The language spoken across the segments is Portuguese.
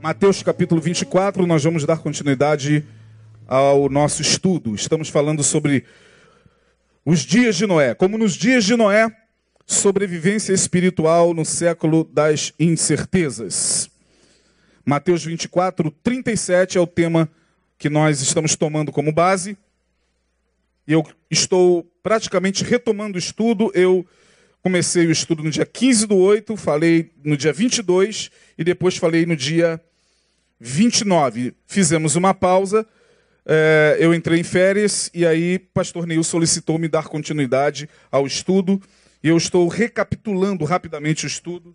Mateus capítulo 24, nós vamos dar continuidade ao nosso estudo. Estamos falando sobre os dias de Noé. Como nos dias de Noé, sobrevivência espiritual no século das incertezas. Mateus 24, 37 é o tema que nós estamos tomando como base. Eu estou praticamente retomando o estudo. Eu comecei o estudo no dia 15 do 8, falei no dia 22 e depois falei no dia 29. Fizemos uma pausa, é, eu entrei em férias e aí pastor Neil solicitou me dar continuidade ao estudo e eu estou recapitulando rapidamente o estudo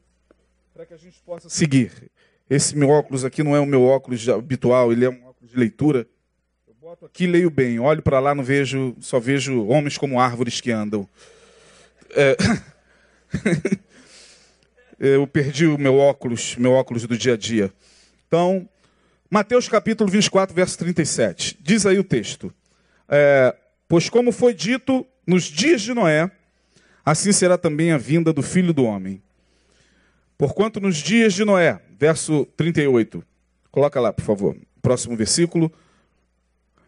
para que a gente possa seguir. Esse meu óculos aqui não é o meu óculos habitual, ele é um óculos de leitura. Eu boto aqui e leio bem, olho para lá, não vejo, só vejo homens como árvores que andam. É... eu perdi o meu óculos, meu óculos do dia a dia. Então, Mateus capítulo 24, verso 37. Diz aí o texto. É, pois como foi dito nos dias de Noé, assim será também a vinda do Filho do Homem. Porquanto nos dias de Noé, verso 38. Coloca lá, por favor. Próximo versículo.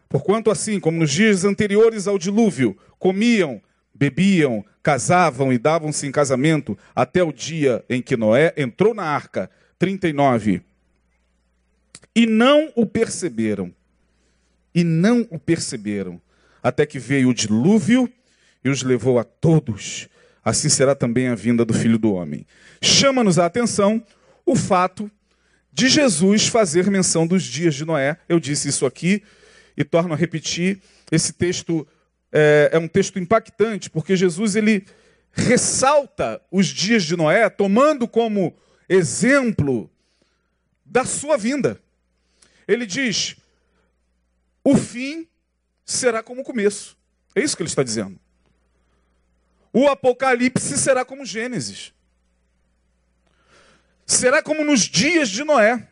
Porquanto assim, como nos dias anteriores ao dilúvio, comiam, bebiam, casavam e davam-se em casamento até o dia em que Noé entrou na arca. 39 e não o perceberam. E não o perceberam. Até que veio o dilúvio e os levou a todos. Assim será também a vinda do filho do homem. Chama-nos a atenção o fato de Jesus fazer menção dos dias de Noé. Eu disse isso aqui e torno a repetir. Esse texto é, é um texto impactante, porque Jesus ele ressalta os dias de Noé, tomando como exemplo da sua vinda. Ele diz: o fim será como o começo. É isso que ele está dizendo. O Apocalipse será como Gênesis. Será como nos dias de Noé.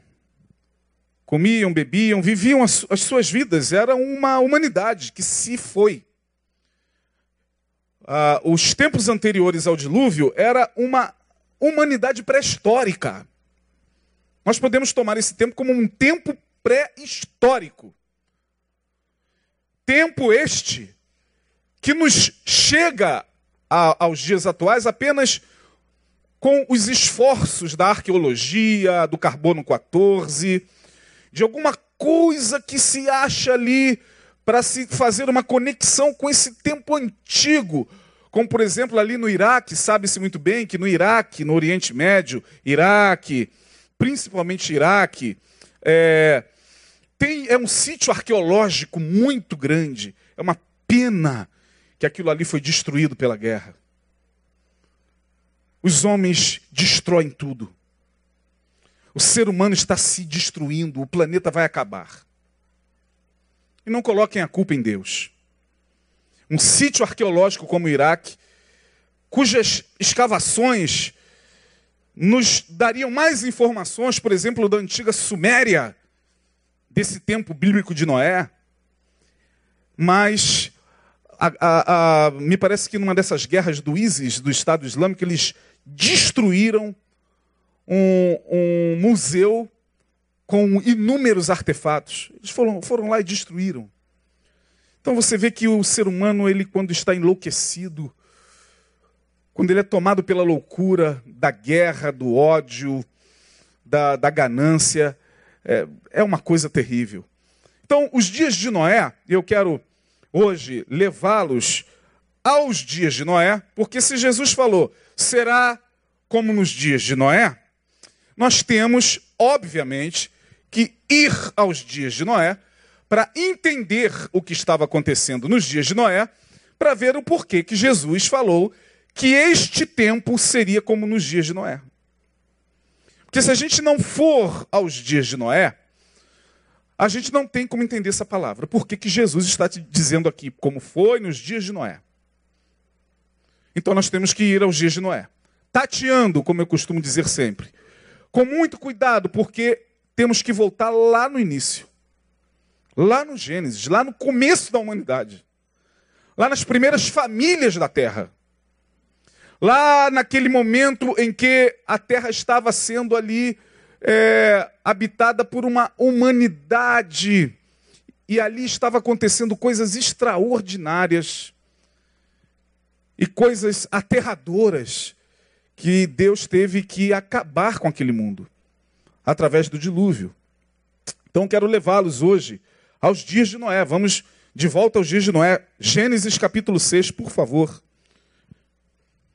Comiam, bebiam, viviam as, as suas vidas. Era uma humanidade que se foi. Ah, os tempos anteriores ao dilúvio era uma humanidade pré-histórica. Nós podemos tomar esse tempo como um tempo pré-histórico. Tempo este que nos chega a, aos dias atuais apenas com os esforços da arqueologia, do carbono 14, de alguma coisa que se acha ali para se fazer uma conexão com esse tempo antigo. Como, por exemplo, ali no Iraque, sabe-se muito bem que no Iraque, no Oriente Médio, Iraque, principalmente Iraque, é, tem, é um sítio arqueológico muito grande. É uma pena que aquilo ali foi destruído pela guerra. Os homens destroem tudo. O ser humano está se destruindo, o planeta vai acabar. E não coloquem a culpa em Deus. Um sítio arqueológico como o Iraque, cujas escavações nos dariam mais informações, por exemplo, da antiga Suméria, desse tempo bíblico de Noé, mas a, a, a, me parece que numa dessas guerras do ISIS, do Estado Islâmico, eles destruíram um, um museu com inúmeros artefatos. Eles foram, foram lá e destruíram. Então você vê que o ser humano, ele quando está enlouquecido, quando ele é tomado pela loucura da guerra, do ódio, da, da ganância, é, é uma coisa terrível. Então, os dias de Noé, eu quero hoje levá-los aos dias de Noé, porque se Jesus falou, será como nos dias de Noé, nós temos, obviamente, que ir aos dias de Noé para entender o que estava acontecendo nos dias de Noé, para ver o porquê que Jesus falou que este tempo seria como nos dias de Noé. Porque se a gente não for aos dias de Noé, a gente não tem como entender essa palavra. Por que, que Jesus está te dizendo aqui como foi nos dias de Noé? Então nós temos que ir aos dias de Noé. Tateando, como eu costumo dizer sempre. Com muito cuidado, porque temos que voltar lá no início. Lá no Gênesis, lá no começo da humanidade. Lá nas primeiras famílias da terra. Lá naquele momento em que a terra estava sendo ali é, habitada por uma humanidade. E ali estava acontecendo coisas extraordinárias e coisas aterradoras que Deus teve que acabar com aquele mundo através do dilúvio. Então quero levá-los hoje aos dias de Noé. Vamos de volta aos dias de Noé. Gênesis capítulo 6, por favor.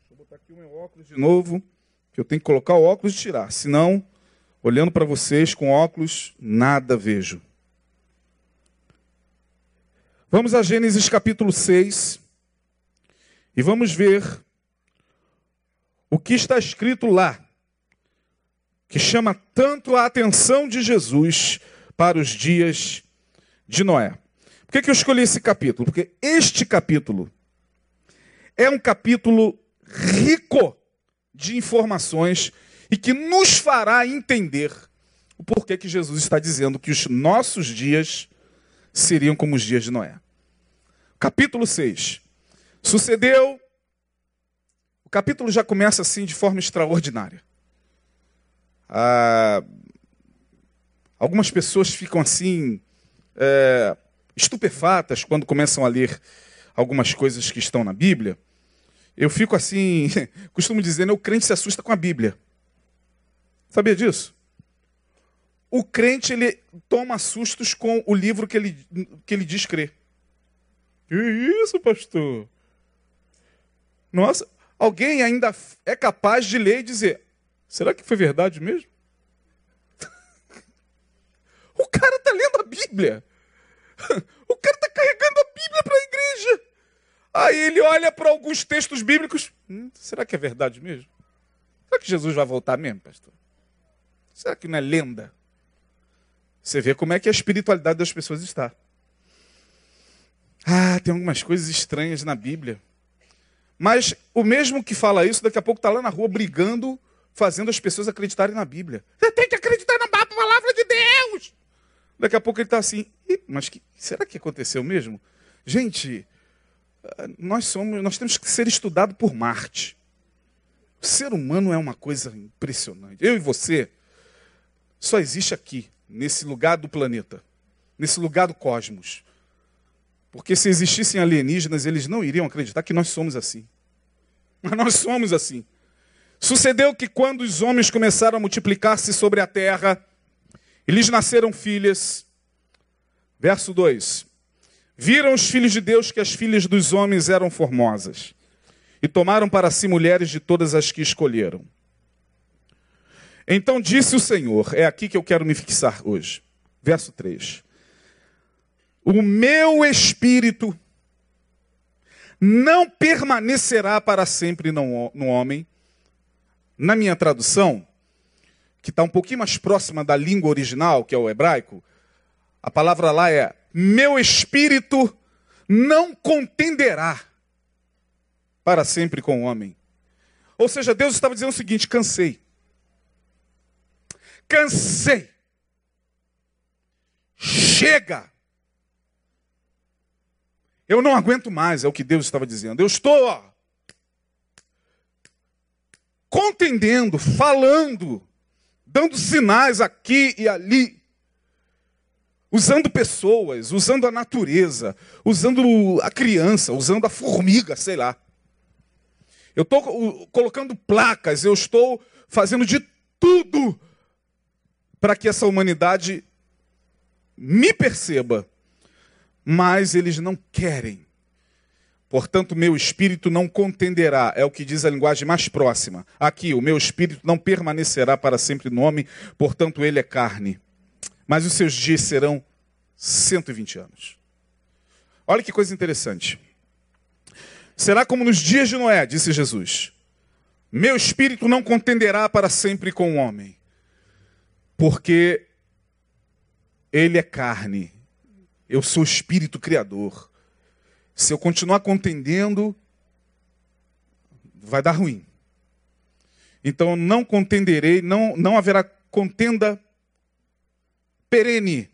Deixa eu botar aqui o meu óculos de novo, que eu tenho que colocar o óculos e tirar. Senão, olhando para vocês com óculos, nada vejo. Vamos a Gênesis capítulo 6 e vamos ver o que está escrito lá, que chama tanto a atenção de Jesus para os dias de Noé. Por que, que eu escolhi esse capítulo? Porque este capítulo é um capítulo rico de informações e que nos fará entender o porquê que Jesus está dizendo que os nossos dias seriam como os dias de Noé. Capítulo 6. Sucedeu o capítulo já começa assim de forma extraordinária. Ah, algumas pessoas ficam assim é, estupefatas quando começam a ler algumas coisas que estão na Bíblia. Eu fico assim, costumo dizer, né, o crente se assusta com a Bíblia. Sabia disso? O crente ele toma sustos com o livro que ele, que ele diz crer. Que isso, pastor? Nossa, alguém ainda é capaz de ler e dizer: será que foi verdade mesmo? o cara está lendo a Bíblia. O cara está carregando a Bíblia para a igreja. Aí ele olha para alguns textos bíblicos. Hum, será que é verdade mesmo? Será que Jesus vai voltar mesmo, pastor? Será que não é lenda? Você vê como é que a espiritualidade das pessoas está. Ah, tem algumas coisas estranhas na Bíblia. Mas o mesmo que fala isso, daqui a pouco está lá na rua brigando, fazendo as pessoas acreditarem na Bíblia. Você tem que acreditar na palavra de Deus. Daqui a pouco ele está assim, mas que, será que aconteceu mesmo? Gente, nós somos, nós temos que ser estudados por Marte. O ser humano é uma coisa impressionante. Eu e você só existe aqui, nesse lugar do planeta, nesse lugar do cosmos. Porque se existissem alienígenas, eles não iriam acreditar que nós somos assim. Mas nós somos assim. Sucedeu que quando os homens começaram a multiplicar-se sobre a terra, eles nasceram filhas. Verso 2: Viram os filhos de Deus que as filhas dos homens eram formosas, e tomaram para si mulheres de todas as que escolheram. Então disse o Senhor, é aqui que eu quero me fixar hoje. Verso 3: o meu espírito não permanecerá para sempre no, no homem. Na minha tradução, que está um pouquinho mais próxima da língua original, que é o hebraico, a palavra lá é: meu espírito não contenderá para sempre com o homem. Ou seja, Deus estava dizendo o seguinte: cansei. Cansei. Chega. Eu não aguento mais, é o que Deus estava dizendo. Eu estou ó, contendendo, falando, dando sinais aqui e ali, usando pessoas, usando a natureza, usando a criança, usando a formiga, sei lá. Eu estou colocando placas, eu estou fazendo de tudo para que essa humanidade me perceba mas eles não querem. Portanto, meu espírito não contenderá, é o que diz a linguagem mais próxima. Aqui, o meu espírito não permanecerá para sempre no homem, portanto, ele é carne. Mas os seus dias serão 120 anos. Olha que coisa interessante. Será como nos dias de Noé, disse Jesus. Meu espírito não contenderá para sempre com o homem, porque ele é carne eu sou espírito criador. Se eu continuar contendendo, vai dar ruim. Então não contenderei, não, não haverá contenda perene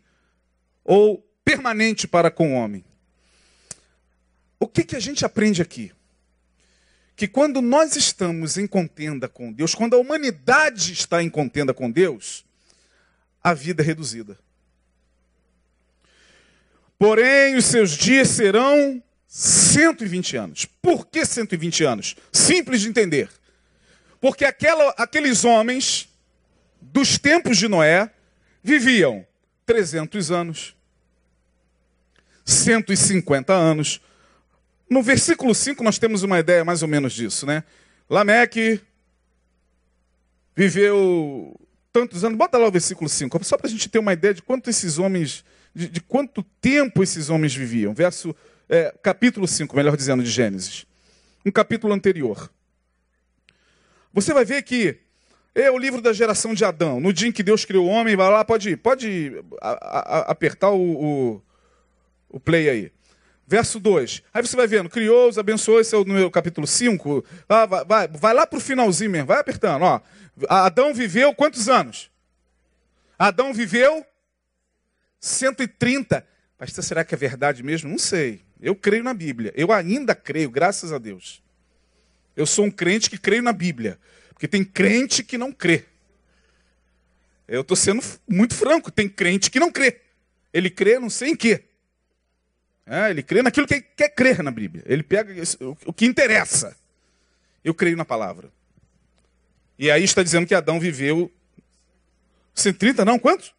ou permanente para com o homem. O que, que a gente aprende aqui? Que quando nós estamos em contenda com Deus, quando a humanidade está em contenda com Deus, a vida é reduzida. Porém, os seus dias serão 120 anos. Por que 120 anos? Simples de entender. Porque aquela, aqueles homens dos tempos de Noé viviam 300 anos, 150 anos. No versículo 5 nós temos uma ideia mais ou menos disso, né? Lameque viveu tantos anos. Bota lá o versículo 5, só para a gente ter uma ideia de quanto esses homens, de, de quanto tempo esses homens viviam. Verso, é, capítulo 5, melhor dizendo, de Gênesis. Um capítulo anterior. Você vai ver que é o livro da geração de Adão. No dia em que Deus criou o homem, vai lá, pode, pode a, a, apertar o, o, o play aí. Verso 2. Aí você vai vendo, criou-os, abençoou, esse é o número, capítulo 5. Ah, vai, vai, vai lá para o finalzinho mesmo, vai apertando. Ó. Adão viveu quantos anos? Adão viveu 130. Pastor, será que é verdade mesmo? Não sei. Eu creio na Bíblia. Eu ainda creio, graças a Deus. Eu sou um crente que creio na Bíblia. Porque tem crente que não crê. Eu estou sendo muito franco. Tem crente que não crê. Ele crê não sei em quê. É, ele crê naquilo que quer crer na Bíblia. Ele pega o que interessa. Eu creio na palavra. E aí está dizendo que Adão viveu 130, não? Quantos?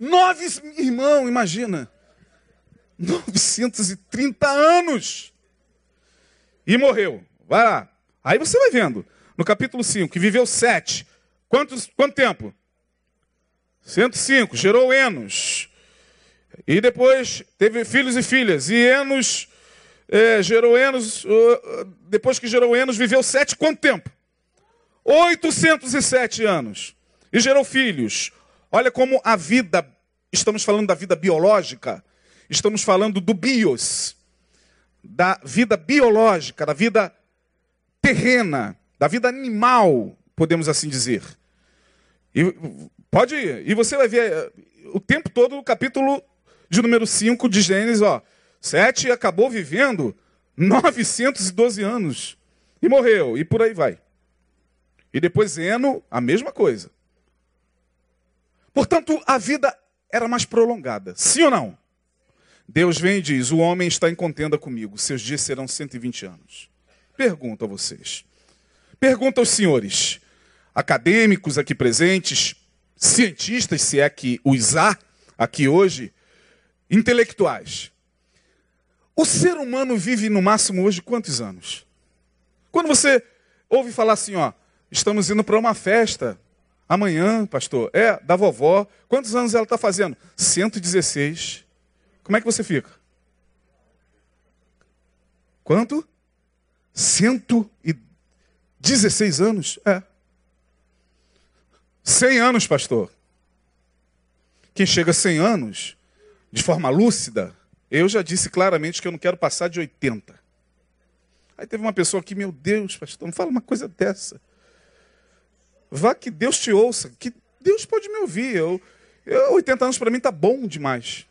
Nove, irmão, imagina. 930 anos. E morreu. Vai lá. Aí você vai vendo. No capítulo 5, que viveu sete. Quantos, quanto tempo? 105. Gerou Enos. E depois teve filhos e filhas. E Enos é, gerou Enos. Depois que gerou Enos, viveu sete. Quanto tempo? 807 anos. E gerou filhos. Olha como a vida, estamos falando da vida biológica, estamos falando do bios, da vida biológica, da vida terrena, da vida animal, podemos assim dizer. E pode ir. E você vai ver eh, o tempo todo o capítulo de número 5 de Gênesis, ó. Sete acabou vivendo 912 anos. E morreu. E por aí vai. E depois Eno, a mesma coisa. Portanto, a vida era mais prolongada. Sim ou não? Deus vem e diz: O homem está em contenda comigo, seus dias serão 120 anos. Pergunto a vocês. Pergunta aos senhores, acadêmicos aqui presentes, cientistas, se é que os há aqui hoje, intelectuais. O ser humano vive no máximo hoje quantos anos? Quando você ouve falar assim, ó, Estamos indo para uma festa. Amanhã, pastor. É, da vovó. Quantos anos ela está fazendo? 116. Como é que você fica? Quanto? 116 anos? É. 100 anos, pastor. Quem chega a 100 anos, de forma lúcida, eu já disse claramente que eu não quero passar de 80. Aí teve uma pessoa aqui, meu Deus, pastor, não fala uma coisa dessa. Vá que Deus te ouça, que Deus pode me ouvir. Eu, eu 80 anos para mim tá bom demais.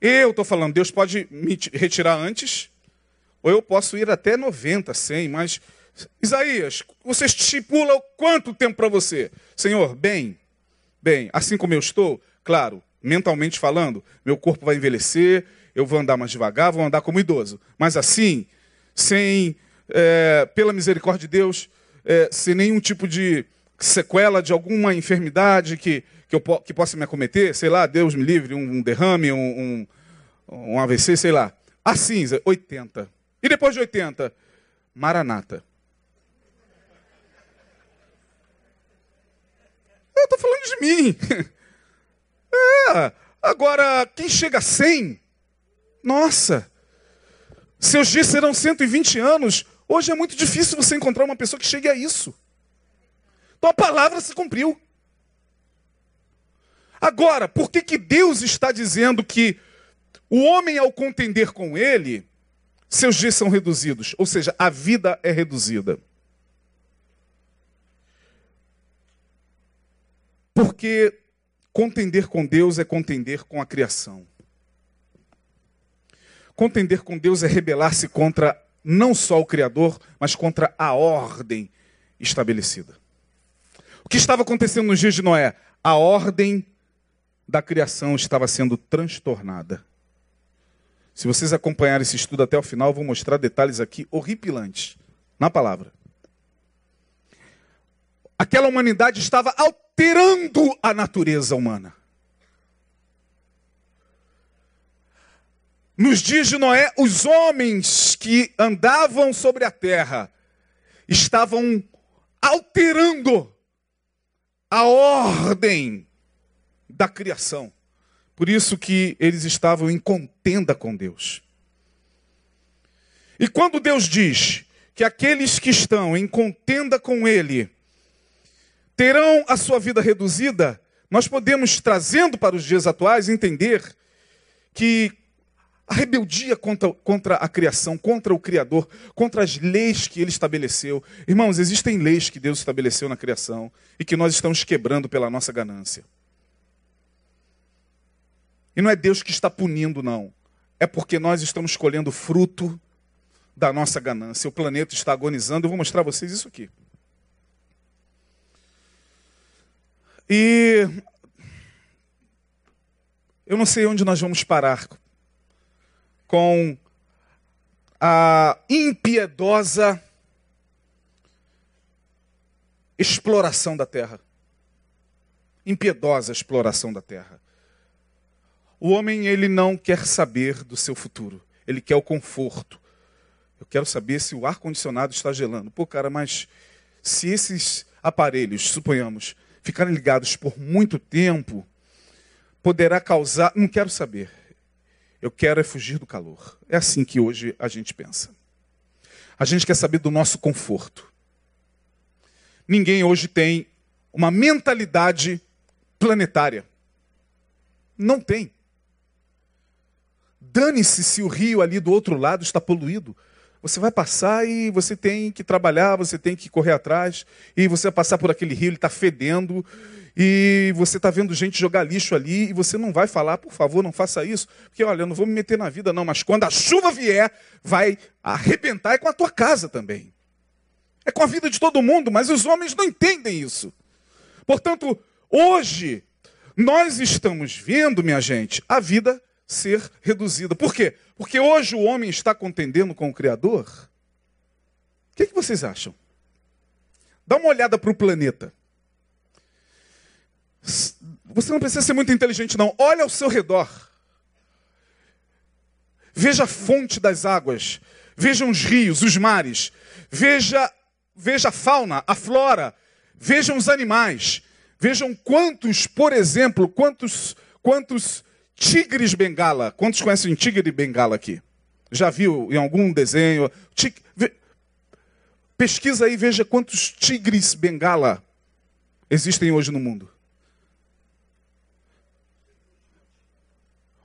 Eu estou falando, Deus pode me retirar antes, ou eu posso ir até 90, 100, mas Isaías, você estipula quanto tempo para você? Senhor, bem, bem, assim como eu estou, claro, mentalmente falando, meu corpo vai envelhecer, eu vou andar mais devagar, vou andar como idoso. Mas assim, sem, é, pela misericórdia de Deus, é, sem nenhum tipo de sequela de alguma enfermidade que, que, eu, que possa me acometer, sei lá, Deus me livre, um, um derrame, um, um, um AVC, sei lá. A cinza, 80. E depois de 80, Maranata. Eu estou falando de mim. É, agora, quem chega a 100, nossa, seus dias serão 120 anos, Hoje é muito difícil você encontrar uma pessoa que chegue a isso. Então a palavra se cumpriu. Agora, por que, que Deus está dizendo que o homem, ao contender com ele, seus dias são reduzidos? Ou seja, a vida é reduzida. Porque contender com Deus é contender com a criação. Contender com Deus é rebelar-se contra não só o Criador, mas contra a ordem estabelecida. O que estava acontecendo nos dias de Noé? A ordem da criação estava sendo transtornada. Se vocês acompanharem esse estudo até o final, eu vou mostrar detalhes aqui horripilantes na palavra. Aquela humanidade estava alterando a natureza humana. Nos dias de Noé, os homens que andavam sobre a terra estavam alterando a ordem da criação. Por isso que eles estavam em contenda com Deus. E quando Deus diz que aqueles que estão em contenda com Ele terão a sua vida reduzida, nós podemos, trazendo para os dias atuais, entender que a rebeldia contra, contra a criação, contra o Criador, contra as leis que ele estabeleceu. Irmãos, existem leis que Deus estabeleceu na criação e que nós estamos quebrando pela nossa ganância. E não é Deus que está punindo, não. É porque nós estamos colhendo fruto da nossa ganância. O planeta está agonizando. Eu vou mostrar a vocês isso aqui. E eu não sei onde nós vamos parar com a impiedosa exploração da terra. Impiedosa exploração da terra. O homem, ele não quer saber do seu futuro. Ele quer o conforto. Eu quero saber se o ar-condicionado está gelando. Pô, cara, mas se esses aparelhos, suponhamos, ficarem ligados por muito tempo, poderá causar. Não quero saber. Eu quero é fugir do calor. É assim que hoje a gente pensa. A gente quer saber do nosso conforto. Ninguém hoje tem uma mentalidade planetária. Não tem. Dane-se se o rio ali do outro lado está poluído. Você vai passar e você tem que trabalhar, você tem que correr atrás, e você vai passar por aquele rio, ele está fedendo, e você está vendo gente jogar lixo ali e você não vai falar, por favor, não faça isso, porque olha, eu não vou me meter na vida não, mas quando a chuva vier, vai arrebentar é com a tua casa também. É com a vida de todo mundo, mas os homens não entendem isso. Portanto, hoje nós estamos vendo, minha gente, a vida ser reduzida. Por quê? Porque hoje o homem está contendendo com o Criador. O que, que vocês acham? Dá uma olhada para o planeta. Você não precisa ser muito inteligente, não. Olha ao seu redor. Veja a fonte das águas. Veja os rios, os mares. Veja, veja a fauna, a flora. Vejam os animais. Vejam quantos, por exemplo, quantos, quantos tigres bengala. Quantos conhecem tigre bengala aqui? Já viu em algum desenho? Tig... Pesquisa aí, veja quantos tigres bengala existem hoje no mundo.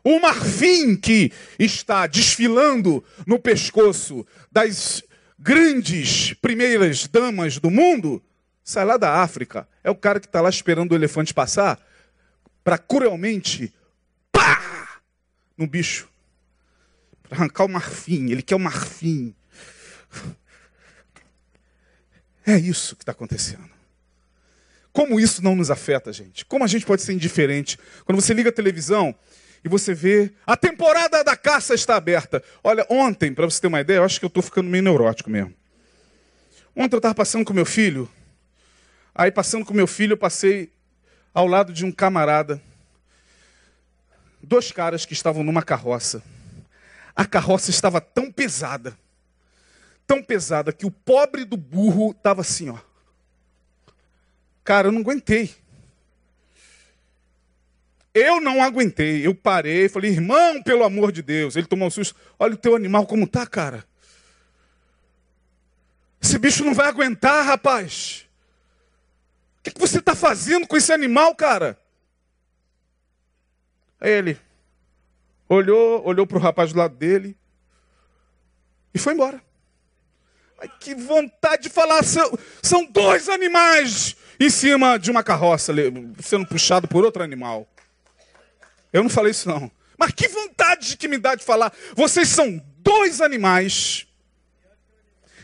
O marfim que está desfilando no pescoço das grandes primeiras damas do mundo, sai lá da África. É o cara que está lá esperando o elefante passar para cruelmente no bicho. Para arrancar o marfim. Ele quer o marfim. É isso que está acontecendo. Como isso não nos afeta, gente? Como a gente pode ser indiferente? Quando você liga a televisão e você vê a temporada da caça está aberta. Olha, ontem, para você ter uma ideia, eu acho que eu estou ficando meio neurótico mesmo. Ontem eu estava passando com meu filho. Aí, passando com meu filho, eu passei ao lado de um camarada. Dois caras que estavam numa carroça. A carroça estava tão pesada, tão pesada, que o pobre do burro estava assim, ó. Cara, eu não aguentei. Eu não aguentei, eu parei, falei, irmão, pelo amor de Deus. Ele tomou um susto. Olha o teu animal como tá, cara. Esse bicho não vai aguentar, rapaz. O que, que você está fazendo com esse animal, cara? Aí ele olhou, olhou para o rapaz do lado dele e foi embora. Ai, que vontade de falar, são, são dois animais em cima de uma carroça, sendo puxado por outro animal. Eu não falei isso não. Mas que vontade que me dá de falar. Vocês são dois animais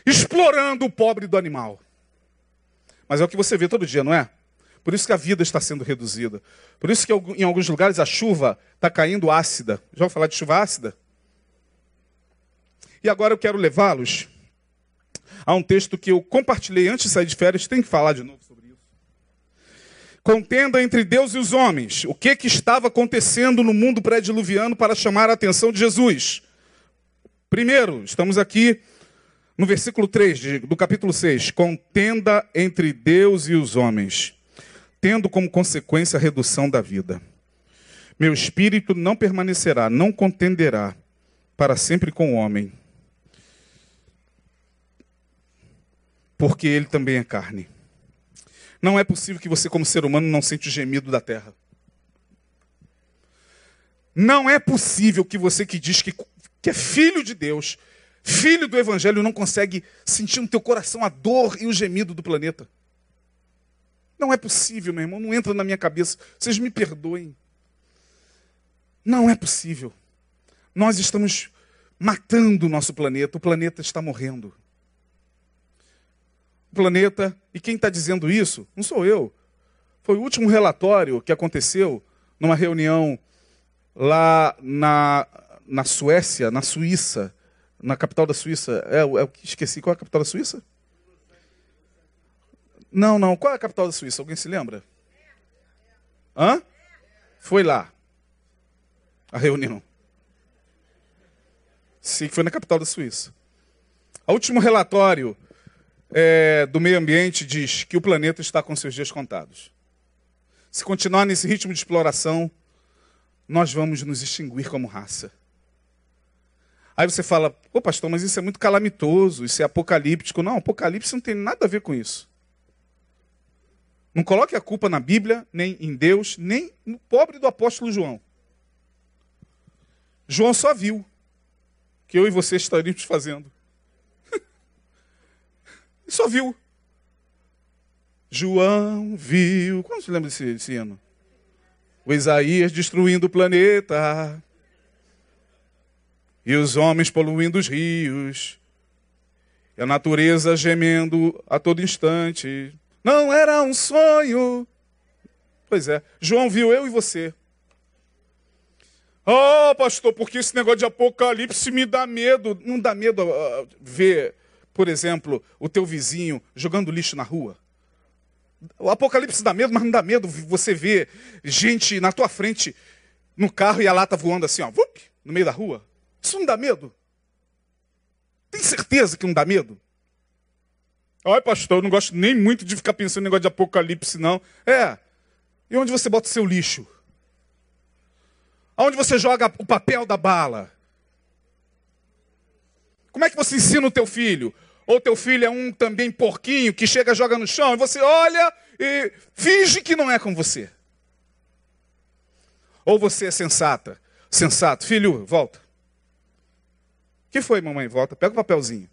explorando o pobre do animal. Mas é o que você vê todo dia, não é? Por isso que a vida está sendo reduzida. Por isso que em alguns lugares a chuva está caindo ácida. Já vou falar de chuva ácida? E agora eu quero levá-los a um texto que eu compartilhei antes de sair de férias. Tem que falar de novo sobre isso. Contenda entre Deus e os homens. O que, que estava acontecendo no mundo pré-diluviano para chamar a atenção de Jesus? Primeiro, estamos aqui no versículo 3 do capítulo 6. Contenda entre Deus e os homens tendo como consequência a redução da vida. Meu espírito não permanecerá, não contenderá para sempre com o homem, porque ele também é carne. Não é possível que você, como ser humano, não sente o gemido da terra. Não é possível que você que diz que, que é filho de Deus, filho do Evangelho, não consegue sentir no teu coração a dor e o gemido do planeta. Não é possível, meu irmão, não entra na minha cabeça. Vocês me perdoem. Não é possível. Nós estamos matando o nosso planeta, o planeta está morrendo. O planeta, e quem está dizendo isso? Não sou eu. Foi o último relatório que aconteceu numa reunião lá na, na Suécia, na Suíça, na capital da Suíça. É, é, esqueci qual é a capital da Suíça? Não, não. Qual é a capital da Suíça? Alguém se lembra? Hã? Foi lá. A reunião. Sim, foi na capital da Suíça. O último relatório é, do meio ambiente diz que o planeta está com seus dias contados. Se continuar nesse ritmo de exploração, nós vamos nos extinguir como raça. Aí você fala, pô pastor, mas isso é muito calamitoso, isso é apocalíptico. Não, apocalipse não tem nada a ver com isso. Não coloque a culpa na Bíblia, nem em Deus, nem no pobre do apóstolo João. João só viu que eu e você estaríamos fazendo. só viu. João viu. Quando se lembra desse, desse hino? O Isaías destruindo o planeta. E os homens poluindo os rios. E a natureza gemendo a todo instante. Não era um sonho. Pois é, João viu eu e você. Oh, pastor, porque esse negócio de apocalipse me dá medo. Não dá medo uh, ver, por exemplo, o teu vizinho jogando lixo na rua? O apocalipse dá medo, mas não dá medo você ver gente na tua frente no carro e a lata voando assim, ó, no meio da rua. Isso não dá medo? Tem certeza que não dá medo? Ai, pastor, eu não gosto nem muito de ficar pensando em negócio de apocalipse, não. É. E onde você bota o seu lixo? Aonde você joga o papel da bala? Como é que você ensina o teu filho? Ou teu filho é um também porquinho que chega, joga no chão, e você olha e finge que não é com você. Ou você é sensata, sensato, filho, volta. O que foi, mamãe? Volta, pega o papelzinho.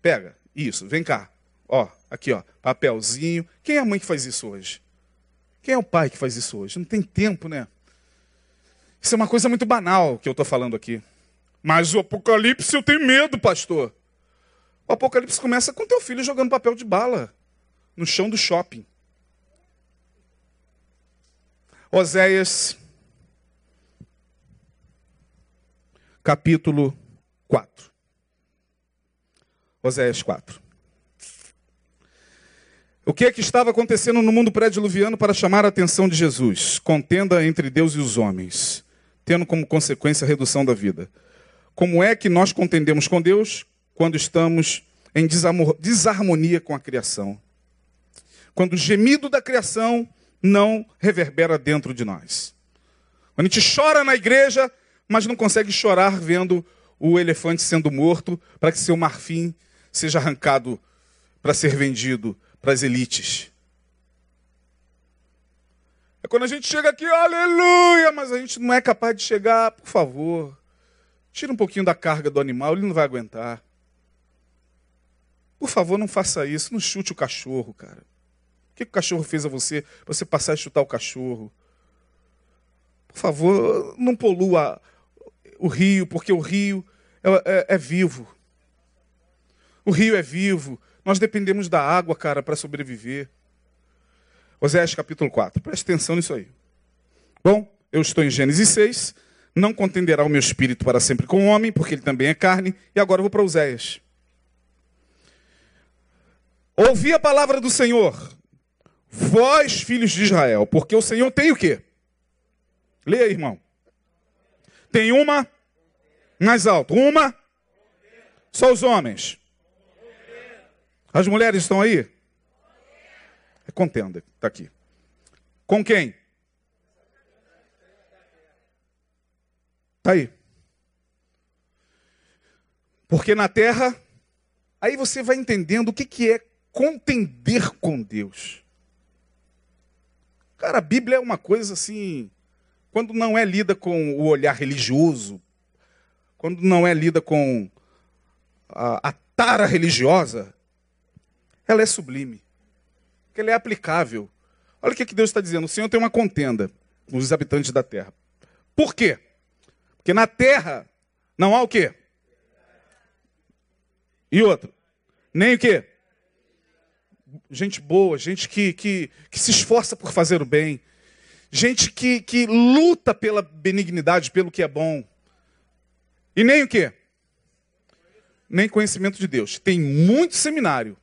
Pega. Isso, vem cá. Ó, aqui, ó, papelzinho. Quem é a mãe que faz isso hoje? Quem é o pai que faz isso hoje? Não tem tempo, né? Isso é uma coisa muito banal que eu estou falando aqui. Mas o Apocalipse eu tenho medo, pastor. O Apocalipse começa com teu filho jogando papel de bala no chão do shopping. Oséias, capítulo 4. Oséias 4. O que é que estava acontecendo no mundo pré-diluviano para chamar a atenção de Jesus? Contenda entre Deus e os homens, tendo como consequência a redução da vida. Como é que nós contendemos com Deus quando estamos em desarmonia com a criação? Quando o gemido da criação não reverbera dentro de nós. Quando a gente chora na igreja, mas não consegue chorar vendo o elefante sendo morto para que seu marfim seja arrancado para ser vendido para as elites. É quando a gente chega aqui, aleluia, mas a gente não é capaz de chegar, por favor. Tira um pouquinho da carga do animal, ele não vai aguentar. Por favor, não faça isso, não chute o cachorro, cara. O que o cachorro fez a você? Você passar a chutar o cachorro. Por favor, não polua o rio, porque o rio é, é, é vivo. O rio é vivo. Nós dependemos da água, cara, para sobreviver. Oséias capítulo 4. Preste atenção nisso aí. Bom, eu estou em Gênesis 6. Não contenderá o meu espírito para sempre com o homem, porque ele também é carne. E agora eu vou para Oséias. Ouvi a palavra do Senhor, vós, filhos de Israel, porque o Senhor tem o quê? Leia, irmão. Tem uma mais alto. Uma. Só os homens. As mulheres estão aí? É contenda, está aqui. Com quem? Está aí. Porque na terra, aí você vai entendendo o que, que é contender com Deus. Cara, a Bíblia é uma coisa assim, quando não é lida com o olhar religioso, quando não é lida com a, a tara religiosa, ela é sublime. Porque ela é aplicável. Olha o que, que Deus está dizendo. O Senhor tem uma contenda com os habitantes da terra. Por quê? Porque na terra não há o quê? E outro? Nem o quê? Gente boa, gente que, que, que se esforça por fazer o bem. Gente que, que luta pela benignidade, pelo que é bom. E nem o quê? Nem conhecimento de Deus. Tem muito seminário.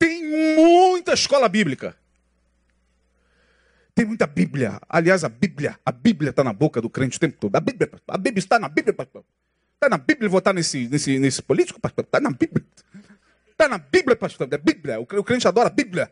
Tem muita escola bíblica. Tem muita Bíblia. Aliás, a Bíblia, a Bíblia está na boca do crente o tempo todo. A Bíblia, a Bíblia está na Bíblia. Está na Bíblia votar nesse, nesse, nesse político, pastor? Está na Bíblia. Está na Bíblia, pastor. É Bíblia. O crente adora a Bíblia.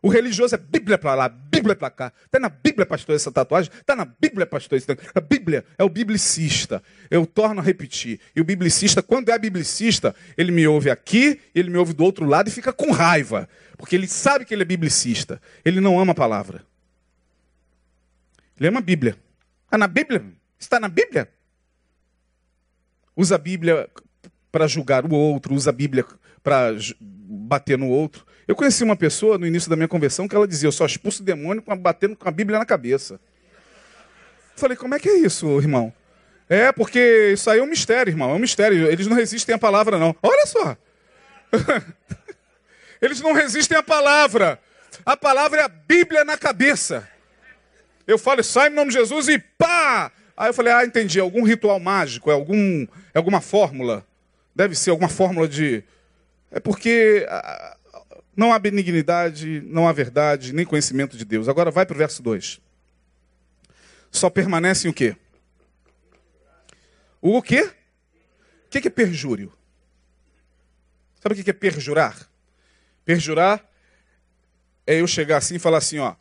O religioso é Bíblia para lá, Bíblia para cá. Está na Bíblia, pastor, essa tatuagem? Está na Bíblia, pastor. A Bíblia é o biblicista. Eu torno a repetir. E o biblicista, quando é biblicista, ele me ouve aqui, ele me ouve do outro lado e fica com raiva. Porque ele sabe que ele é biblicista. Ele não ama a palavra. Ele ama a Bíblia. Está na Bíblia? Está na Bíblia? Usa a Bíblia para julgar o outro, usa a Bíblia para bater no outro. Eu conheci uma pessoa no início da minha conversão que ela dizia: Eu só expulso o demônio batendo com a Bíblia na cabeça. Falei: Como é que é isso, irmão? É, porque isso aí é um mistério, irmão. É um mistério. Eles não resistem à palavra, não. Olha só. Eles não resistem à palavra. A palavra é a Bíblia na cabeça. Eu falo, sai em nome de Jesus e pá! Aí eu falei, ah, entendi. Algum ritual mágico, é algum, é alguma fórmula. Deve ser alguma fórmula de. É porque não há benignidade, não há verdade, nem conhecimento de Deus. Agora vai para o verso 2. Só permanecem o quê? O quê? O que é perjúrio? Sabe o que é perjurar? Perjurar é eu chegar assim e falar assim, ó.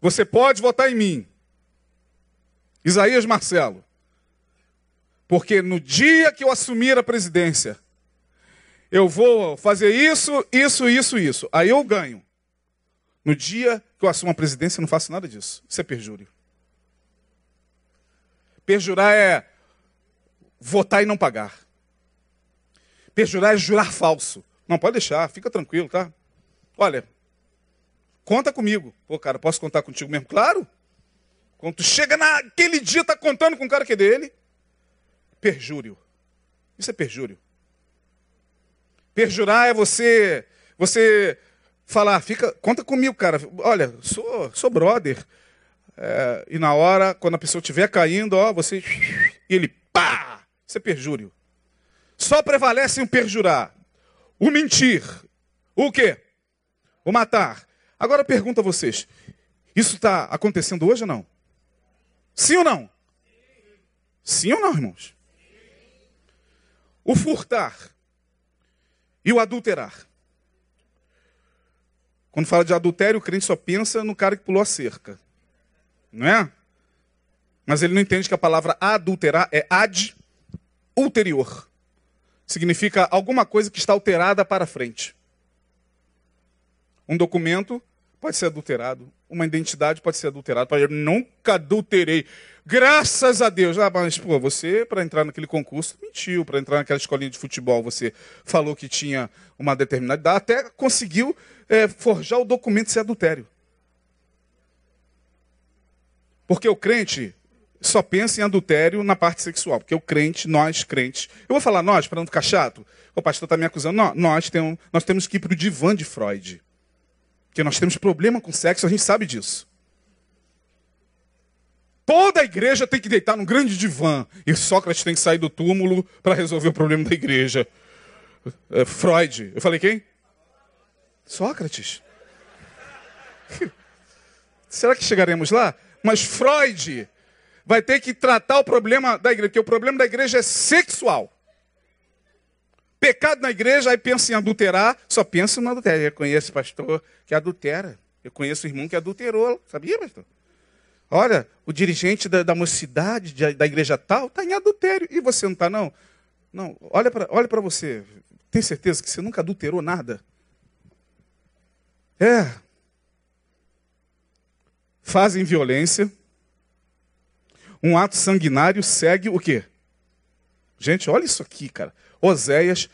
Você pode votar em mim. Isaías Marcelo. Porque no dia que eu assumir a presidência, eu vou fazer isso, isso, isso, isso. Aí eu ganho. No dia que eu assumo a presidência, eu não faço nada disso. Isso é perjúrio. Perjurar é votar e não pagar. Perjurar é jurar falso. Não, pode deixar, fica tranquilo, tá? Olha, conta comigo. Pô, cara, posso contar contigo mesmo? Claro. Quando tu chega naquele dia, tá contando com o cara que é dele. Perjúrio. Isso é perjúrio. Perjurar é você você falar, fica, conta comigo, cara. Olha, sou, sou brother. É, e na hora, quando a pessoa estiver caindo, ó, você. E ele, pá! Isso é perjúrio. Só prevalece o perjurar. O mentir. O quê? O matar. Agora eu pergunto a vocês: isso está acontecendo hoje ou não? Sim ou não? Sim ou não, irmãos? O furtar e o adulterar. Quando fala de adultério, o crente só pensa no cara que pulou a cerca. Não é? Mas ele não entende que a palavra adulterar é ad ulterior. Significa alguma coisa que está alterada para frente. Um documento pode ser adulterado, uma identidade pode ser adulterada. Eu nunca adulterei. Graças a Deus. Ah, mas, pô, você, para entrar naquele concurso, mentiu. Para entrar naquela escolinha de futebol, você falou que tinha uma determinada idade, até conseguiu é, forjar o documento de ser adultério. Porque o crente, só pensa em adultério na parte sexual, porque o crente, nós crentes, eu vou falar nós para não ficar chato. O pastor está me acusando. Não, nós, temos, nós temos que ir para o divã de Freud. Porque nós temos problema com sexo, a gente sabe disso. Toda a igreja tem que deitar num grande divã. E Sócrates tem que sair do túmulo para resolver o problema da igreja. É, Freud. Eu falei quem? Sócrates. Será que chegaremos lá? Mas Freud vai ter que tratar o problema da igreja, porque o problema da igreja é sexual. Pecado na igreja, aí pensa em adulterar, só pensa no adultério. Eu conheço pastor que adultera. Eu conheço irmão que adulterou. Sabia, pastor? Olha, o dirigente da, da mocidade, de, da igreja tal, está em adultério. E você não está, não? Não, olha para olha você. Tem certeza que você nunca adulterou nada? É. Fazem violência. Um ato sanguinário segue o quê? Gente, olha isso aqui, cara. Oséias,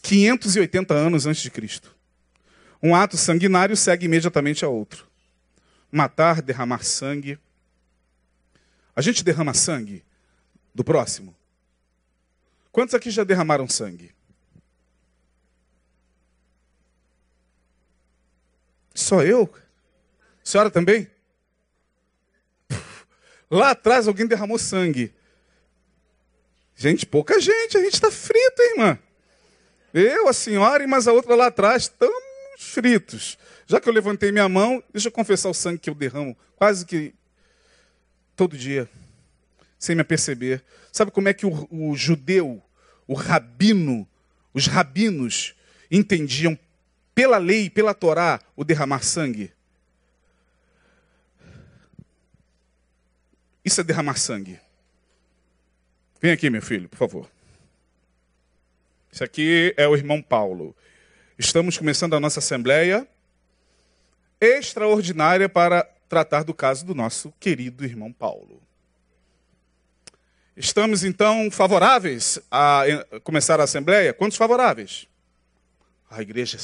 580 anos antes de Cristo. Um ato sanguinário segue imediatamente a outro. Matar, derramar sangue. A gente derrama sangue do próximo? Quantos aqui já derramaram sangue? Só eu? Senhora também? Lá atrás alguém derramou sangue. Gente, pouca gente, a gente está frito, hein, irmã. Eu, a senhora e mais a outra lá atrás, estamos fritos. Já que eu levantei minha mão, deixa eu confessar o sangue que eu derramo quase que todo dia, sem me aperceber. Sabe como é que o, o judeu, o rabino, os rabinos entendiam pela lei, pela Torá, o derramar sangue? Isso é derramar sangue. Vem aqui, meu filho, por favor. Esse aqui é o irmão Paulo. Estamos começando a nossa assembleia extraordinária para tratar do caso do nosso querido irmão Paulo. Estamos então favoráveis a começar a assembleia? Quantos favoráveis? A igreja.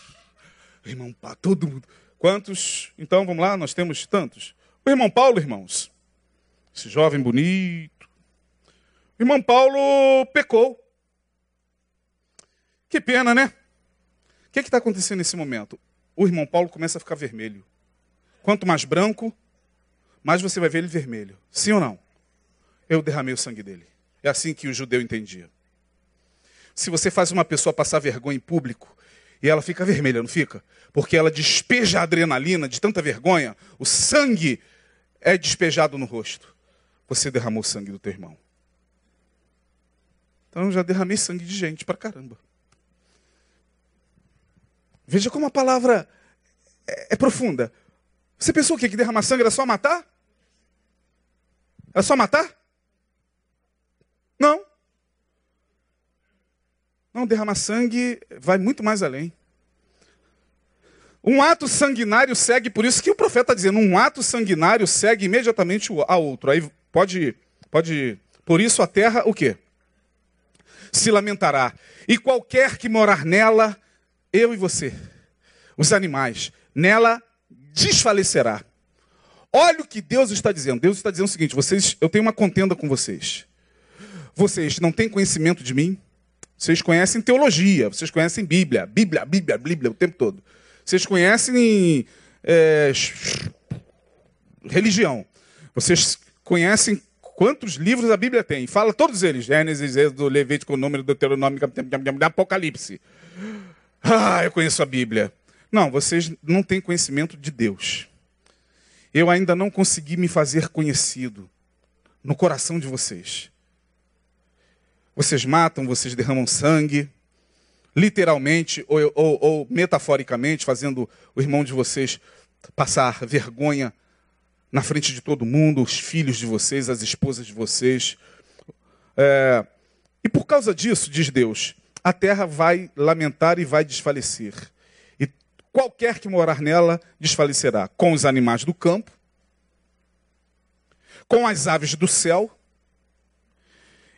Irmão Paulo, todo mundo. Quantos? Então vamos lá, nós temos tantos. O irmão Paulo, irmãos, esse jovem bonito, irmão Paulo pecou. Que pena, né? O que é está acontecendo nesse momento? O irmão Paulo começa a ficar vermelho. Quanto mais branco, mais você vai ver ele vermelho. Sim ou não? Eu derramei o sangue dele. É assim que o judeu entendia. Se você faz uma pessoa passar vergonha em público e ela fica vermelha, não fica? Porque ela despeja a adrenalina de tanta vergonha, o sangue é despejado no rosto. Você derramou o sangue do teu irmão. Então eu já derramei sangue de gente pra caramba. Veja como a palavra é, é profunda. Você pensou o quê? Que derramar sangue era só matar? Era só matar? Não. Não, derramar sangue vai muito mais além. Um ato sanguinário segue, por isso que o profeta está dizendo, um ato sanguinário segue imediatamente a outro. Aí pode, pode, por isso a terra, o quê? Se lamentará. E qualquer que morar nela, eu e você, os animais, nela desfalecerá. Olha o que Deus está dizendo. Deus está dizendo o seguinte: vocês, eu tenho uma contenda com vocês. Vocês não têm conhecimento de mim. Vocês conhecem teologia, vocês conhecem Bíblia, Bíblia, Bíblia, Bíblia o tempo todo. Vocês conhecem é, religião. Vocês conhecem Quantos livros a Bíblia tem? Fala todos eles: Gênesis, Êxodo, Levítico, Número, Deuteronômio, Apocalipse. Ah, eu conheço a Bíblia. Não, vocês não têm conhecimento de Deus. Eu ainda não consegui me fazer conhecido no coração de vocês. Vocês matam, vocês derramam sangue, literalmente ou, ou, ou metaforicamente, fazendo o irmão de vocês passar vergonha na frente de todo mundo, os filhos de vocês, as esposas de vocês. É, e por causa disso, diz Deus, a terra vai lamentar e vai desfalecer. E qualquer que morar nela desfalecerá, com os animais do campo, com as aves do céu,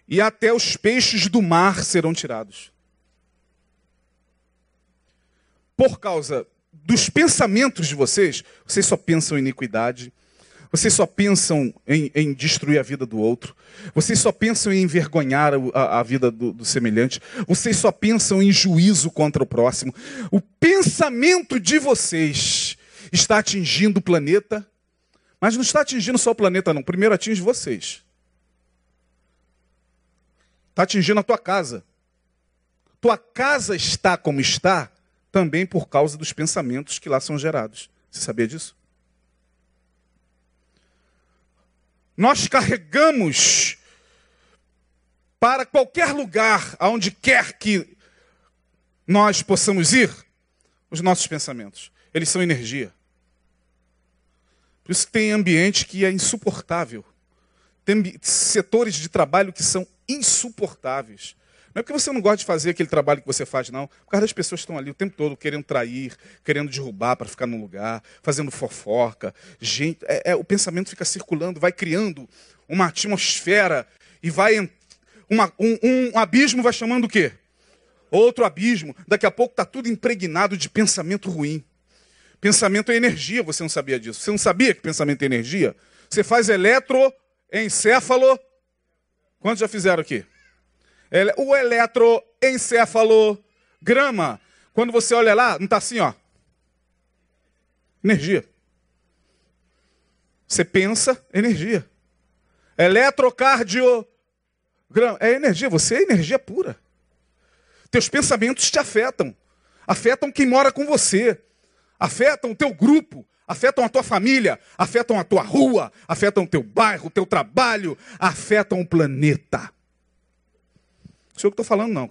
e até os peixes do mar serão tirados. Por causa dos pensamentos de vocês, vocês só pensam em iniquidade, Vocês só pensam em, em, destruir a vida do outro. Vocês só pensam em envergonhar a, a vida do, do, semelhante. Vocês só pensam em juízo contra o próximo. O pensamento de vocês está atingindo o planeta, mas não está atingindo só o planeta, não. Primeiro atinge vocês. Está atingindo a tua casa. Tua casa está como está também por causa dos pensamentos que lá são gerados. Você sabia disso? Nós carregamos para qualquer lugar, aonde quer que nós possamos ir, os nossos pensamentos. Eles são energia. Por isso tem ambiente que é insuportável. Tem setores de trabalho que são insuportáveis. Não é porque você não gosta de fazer aquele trabalho que você faz, não. Por causa das pessoas que estão ali o tempo todo querendo trair, querendo derrubar para ficar no lugar, fazendo fofoca. Gente, é, é, o pensamento fica circulando, vai criando uma atmosfera e vai. Uma, um, um abismo vai chamando o quê? Outro abismo. Daqui a pouco está tudo impregnado de pensamento ruim. Pensamento é energia, você não sabia disso. Você não sabia que pensamento é energia? Você faz eletroencéfalo. Quantos já fizeram aqui? O eletroencefalograma. Quando você olha lá, não está assim, ó. Energia. Você pensa, energia. Eletrocardiograma. É energia, você é energia pura. Teus pensamentos te afetam. Afetam quem mora com você. Afetam o teu grupo. Afetam a tua família. Afetam a tua rua. Afetam o teu bairro, o teu trabalho. Afetam o planeta. Não sei que estou falando, não.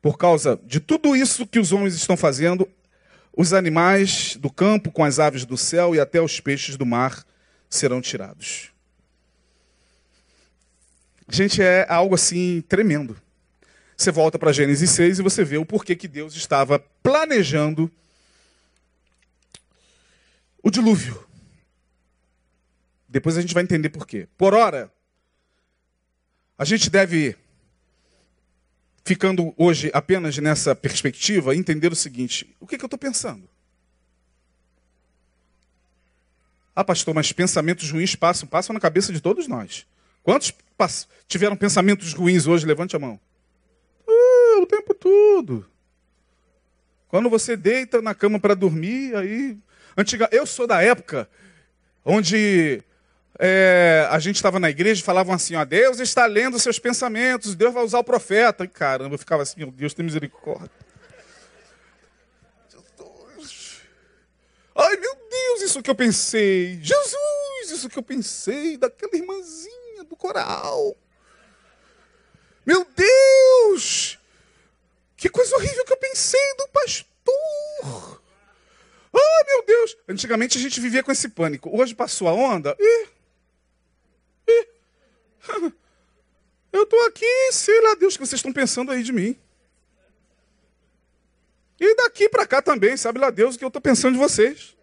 Por causa de tudo isso que os homens estão fazendo, os animais do campo, com as aves do céu e até os peixes do mar serão tirados. Gente, é algo assim tremendo. Você volta para Gênesis 6 e você vê o porquê que Deus estava planejando o dilúvio. Depois a gente vai entender por quê. Por ora, a gente deve ficando hoje apenas nessa perspectiva, entender o seguinte: o que, que eu estou pensando? Ah, pastor, mas pensamentos ruins passam, passam na cabeça de todos nós. Quantos tiveram pensamentos ruins hoje? Levante a mão. Uh, o tempo todo. Quando você deita na cama para dormir, aí. Antiga, eu sou da época onde é, a gente estava na igreja e falavam assim: ó, Deus está lendo seus pensamentos, Deus vai usar o profeta. E caramba, eu ficava assim: meu Deus, tem misericórdia. Ai, meu Deus, isso que eu pensei. Jesus, isso que eu pensei daquela irmãzinha do coral. Meu Deus, que coisa horrível que eu pensei do pastor. Ai, meu Deus. Antigamente a gente vivia com esse pânico. Hoje passou a onda. Ih, Eu estou aqui, sei lá, Deus, o que vocês estão pensando aí de mim. E daqui para cá também, sabe lá Deus o que eu estou pensando de vocês.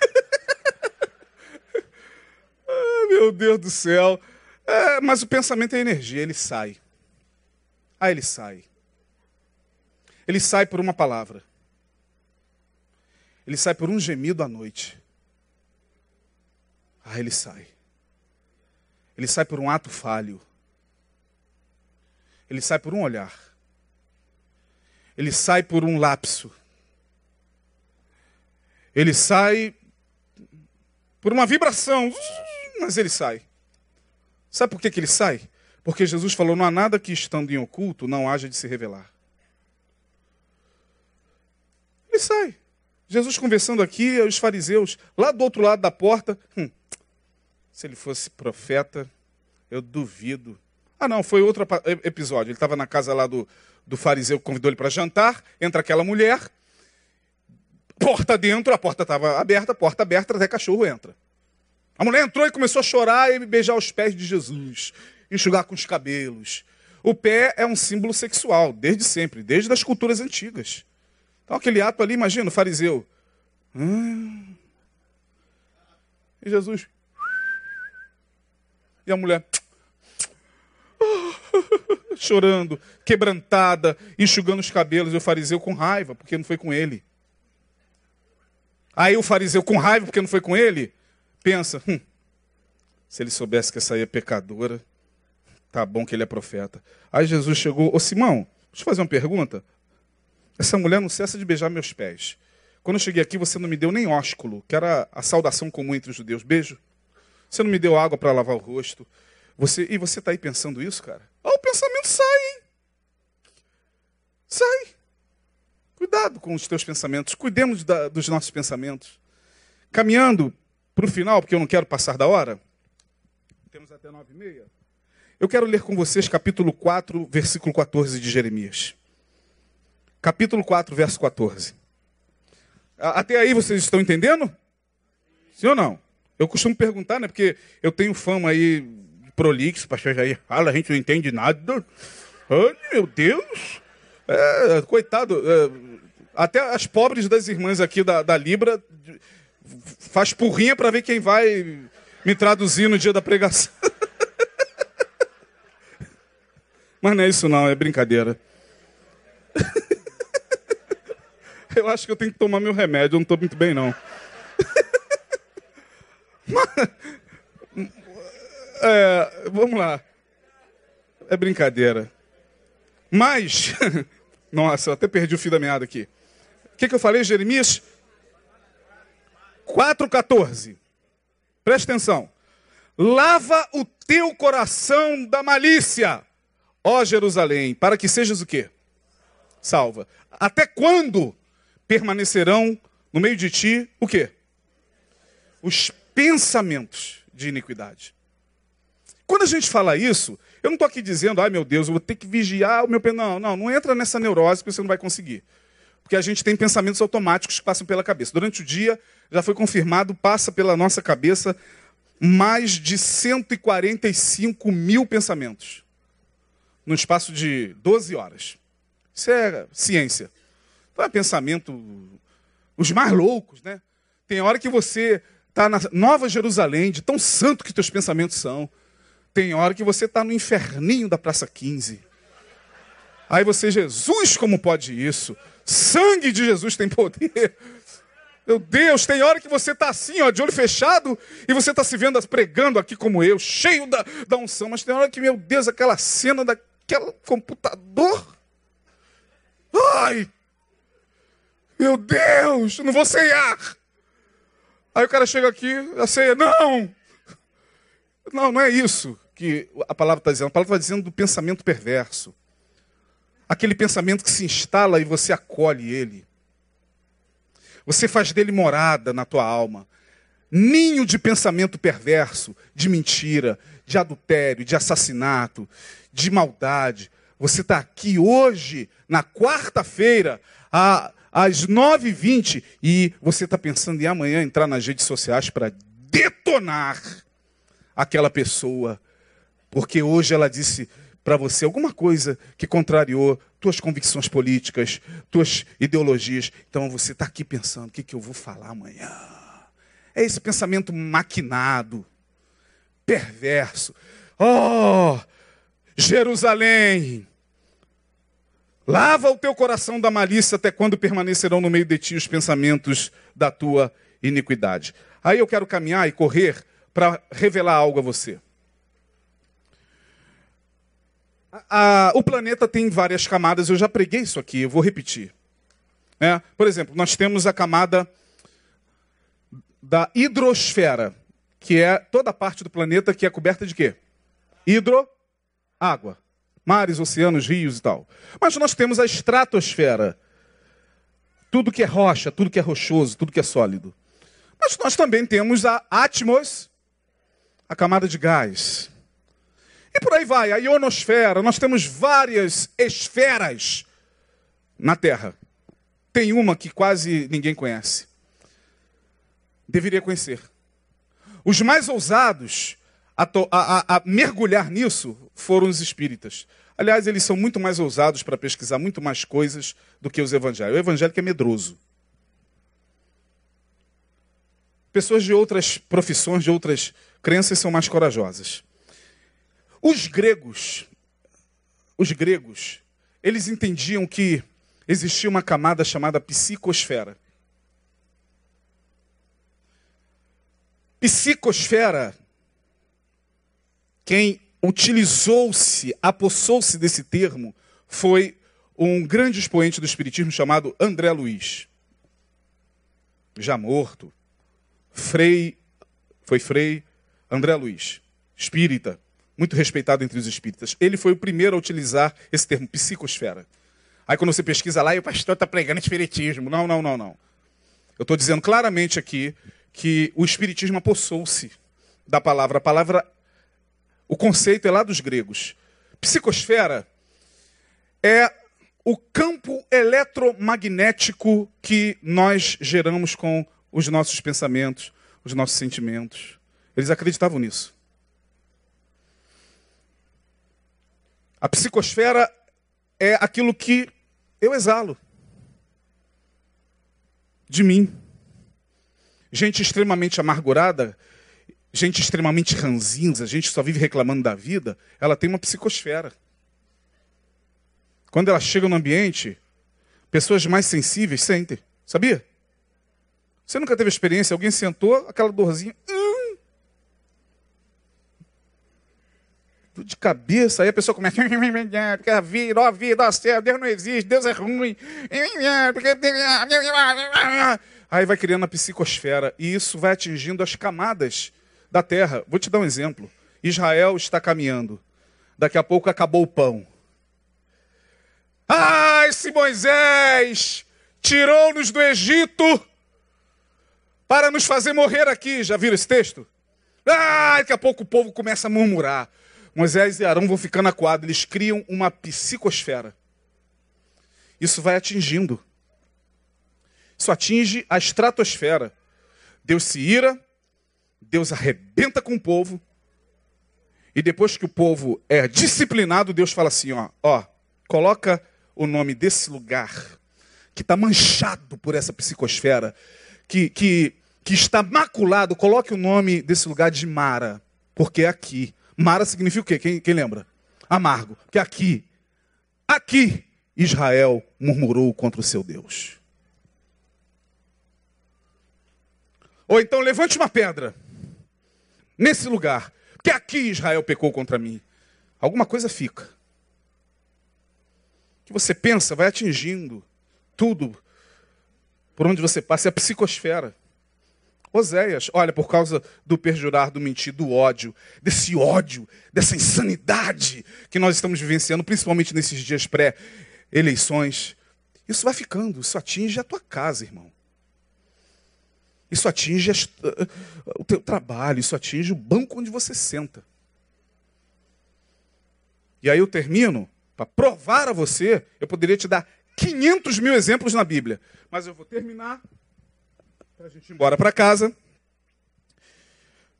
meu Deus do céu. É, mas o pensamento é energia, ele sai. Ah, ele sai. Ele sai por uma palavra. Ele sai por um gemido à noite. Ah, ele sai. Ele sai por um ato falho. Ele sai por um olhar. Ele sai por um lapso. Ele sai por uma vibração, mas ele sai. Sabe por que, que ele sai? Porque Jesus falou: não há nada que estando em oculto não haja de se revelar. Ele sai. Jesus conversando aqui, os fariseus, lá do outro lado da porta. Hum, se ele fosse profeta, eu duvido. Ah, não, foi outro episódio. Ele estava na casa lá do, do fariseu que convidou ele para jantar. Entra aquela mulher, porta dentro, a porta estava aberta, porta aberta, até cachorro entra. A mulher entrou e começou a chorar e beijar os pés de Jesus, enxugar com os cabelos. O pé é um símbolo sexual, desde sempre, desde as culturas antigas. Então, aquele ato ali, imagina, o fariseu. Hum. E Jesus, e a mulher chorando, quebrantada, enxugando os cabelos, e o fariseu com raiva, porque não foi com ele. Aí o fariseu com raiva, porque não foi com ele, pensa, hum, se ele soubesse que essa aí é pecadora, tá bom que ele é profeta. Aí Jesus chegou, ô Simão, deixa eu fazer uma pergunta. Essa mulher não cessa de beijar meus pés. Quando eu cheguei aqui, você não me deu nem ósculo, que era a saudação comum entre os judeus. Beijo. Você não me deu água para lavar o rosto. Você E você está aí pensando isso, cara? Ah, o pensamento sai, hein? Sai. Cuidado com os teus pensamentos. Cuidemos da, dos nossos pensamentos. Caminhando para o final, porque eu não quero passar da hora. Temos até nove e meia. Eu quero ler com vocês capítulo 4, versículo 14 de Jeremias. Capítulo 4, verso 14. Até aí vocês estão entendendo? Sim ou não? Eu costumo perguntar, né? Porque eu tenho fama aí prolixo, pastor Jair fala, a gente não entende nada. Ai, meu Deus! É, coitado, é, até as pobres das irmãs aqui da, da Libra faz porrinha para ver quem vai me traduzir no dia da pregação. Mas não é isso não, é brincadeira. Eu acho que eu tenho que tomar meu remédio, eu não estou muito bem não. É, vamos lá. É brincadeira. Mas, nossa, eu até perdi o fio da meada aqui. O que, que eu falei, Jeremias? 4,14. Presta atenção. Lava o teu coração da malícia, ó Jerusalém, para que sejas o quê? Salva. Até quando permanecerão no meio de ti o quê? Os pensamentos de iniquidade. Quando a gente fala isso, eu não estou aqui dizendo, ai meu Deus, eu vou ter que vigiar o meu Não, não, não entra nessa neurose que você não vai conseguir. Porque a gente tem pensamentos automáticos que passam pela cabeça. Durante o dia, já foi confirmado, passa pela nossa cabeça mais de 145 mil pensamentos. No espaço de 12 horas. Isso é ciência. Então é pensamento, os mais loucos, né? Tem hora que você está na Nova Jerusalém, de tão santo que teus pensamentos são. Tem hora que você está no inferninho da Praça 15. Aí você, Jesus, como pode isso? Sangue de Jesus tem poder. Meu Deus, tem hora que você está assim, ó, de olho fechado, e você está se vendo pregando aqui como eu, cheio da, da unção. Mas tem hora que, meu Deus, aquela cena daquele computador. Ai! Meu Deus, não vou ceiar. Aí o cara chega aqui, a ceia, não! Não, não é isso que a palavra está dizendo. A palavra está dizendo do pensamento perverso. Aquele pensamento que se instala e você acolhe ele. Você faz dele morada na tua alma. Ninho de pensamento perverso, de mentira, de adultério, de assassinato, de maldade. Você está aqui hoje, na quarta-feira, às 9h20, e você está pensando em amanhã entrar nas redes sociais para detonar aquela pessoa porque hoje ela disse para você alguma coisa que contrariou tuas convicções políticas, tuas ideologias. Então você está aqui pensando: o que, que eu vou falar amanhã? É esse pensamento maquinado, perverso. Oh, Jerusalém! Lava o teu coração da malícia até quando permanecerão no meio de ti os pensamentos da tua iniquidade. Aí eu quero caminhar e correr para revelar algo a você. A, o planeta tem várias camadas, eu já preguei isso aqui, eu vou repetir. É, por exemplo, nós temos a camada da hidrosfera, que é toda a parte do planeta que é coberta de quê? Hidro, água. Mares, oceanos, rios e tal. Mas nós temos a estratosfera. Tudo que é rocha, tudo que é rochoso, tudo que é sólido. Mas nós também temos a atmos, a camada de gás. E por aí vai, a ionosfera. Nós temos várias esferas na Terra. Tem uma que quase ninguém conhece. Deveria conhecer. Os mais ousados a, a, a, mergulhar nisso foram os espíritas. Aliás, eles são muito mais ousados para pesquisar muito mais coisas do que os evangélicos. O evangélico é medroso. Pessoas de outras profissões, de outras crenças são mais corajosas. Os gregos, os gregos, eles entendiam que existia uma camada chamada psicosfera. Psicosfera, quem utilizou-se, apossou-se desse termo, foi um grande expoente do Espiritismo chamado André Luiz. Já morto. Frei, foi Frei André Luiz, espírita, muito respeitado entre os espíritas. Ele foi o primeiro a utilizar esse termo, psicosfera. Aí quando você pesquisa lá, e o pastor está pregando espiritismo. Não, não, não, não. Eu estou dizendo claramente aqui que o espiritismo apossou-se da palavra. A palavra, o conceito é lá dos gregos. Psicosfera é o campo eletromagnético que nós geramos com os nossos pensamentos, os nossos sentimentos. Eles acreditavam nisso. A psicosfera é aquilo que eu exalo de mim. Gente extremamente amargurada, gente extremamente ranzinza, gente que só vive reclamando da vida, ela tem uma psicosfera. Quando ela chega no ambiente, pessoas mais sensíveis sentem. Sabia? Você nunca teve experiência? Alguém sentou, aquela dorzinha. Hum, de cabeça, aí a pessoa começa. Porque a vida, ó, a vida, ó, céu, Deus não existe, Deus é ruim. Aí vai criando a psicosfera. E isso vai atingindo as camadas da terra. Vou te dar um exemplo. Israel está caminhando. Daqui a pouco acabou o pão. Ah, esse Moisés tirou-nos do Egito para nos fazer morrer aqui. Já viram esse texto? Ah, daqui a pouco o povo começa a murmurar. Moisés e Arão vão ficando acuados, eles criam uma psicosfera. Isso vai atingindo. Isso atinge a estratosfera. Deus se ira, Deus arrebenta com o povo, e depois que o povo é disciplinado, Deus fala assim: ó, ó, coloca o nome desse lugar que está manchado por essa psicosfera, que, que, que está maculado, coloque o nome desse lugar de Mara, porque é aqui. Mara significa o quê? Quem, quem lembra? Amargo. Porque aqui, aqui, Israel murmurou contra o seu Deus. Ou então levante uma pedra nesse lugar, porque aqui Israel pecou contra mim. Alguma coisa fica que você pensa vai atingindo tudo por onde você passa, é a psicosfera. Oséias, olha, por causa do perjurar, do mentir, do ódio, desse ódio, dessa insanidade que nós estamos vivenciando, principalmente nesses dias pré-eleições, isso vai ficando, isso atinge a tua casa, irmão. Isso atinge as, o teu trabalho, isso atinge o banco onde você senta. E aí eu termino para provar a você, eu poderia te dar 500 mil exemplos na Bíblia. Mas eu vou terminar para a gente ir embora para casa.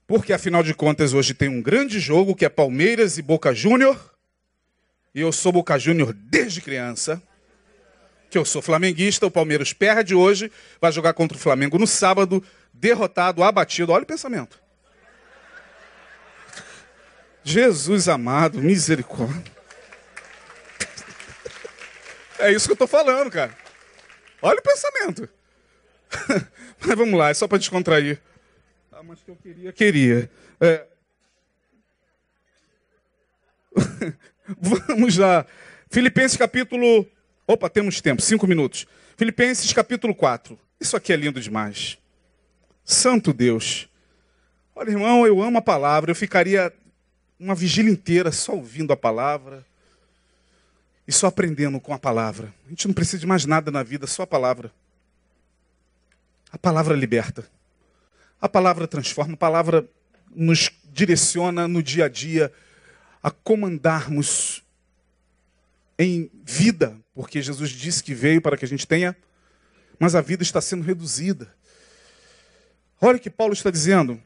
Porque, afinal de contas, hoje tem um grande jogo que é Palmeiras e Boca Júnior. E eu sou Boca Júnior desde criança. Que eu sou flamenguista. O Palmeiras perde hoje. Vai jogar contra o Flamengo no sábado. Derrotado, abatido. Olha o pensamento. Jesus amado, misericórdia. É isso que eu estou falando, cara. Olha o pensamento. Mas vamos lá, é só para descontrair. Ah, mas que eu queria, queria. É... vamos lá. Filipenses capítulo. Opa, temos tempo, cinco minutos. Filipenses capítulo 4. Isso aqui é lindo demais. Santo Deus. Olha, irmão, eu amo a palavra. Eu ficaria uma vigília inteira só ouvindo a palavra e só aprendendo com a palavra. A gente não precisa de mais nada na vida, só a palavra. A palavra liberta. A palavra transforma, a palavra nos direciona no dia a dia a comandarmos em vida, porque Jesus disse que veio para que a gente tenha, mas a vida está sendo reduzida. Olha o que Paulo está dizendo.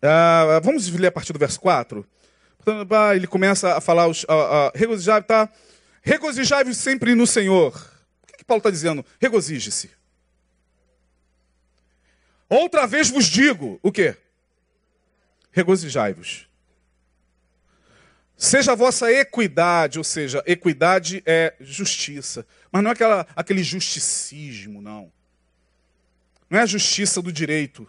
Ah, vamos ler a partir do verso 4. Ele começa a falar, os, a, a, regozijai, tá? Regozijai-vos sempre no Senhor. O que, que Paulo está dizendo? Regozije-se. Outra vez vos digo, o quê? Regozijai-vos. Seja a vossa equidade, ou seja, equidade é justiça. Mas não é aquela, aquele justicismo, não. Não é a justiça do direito.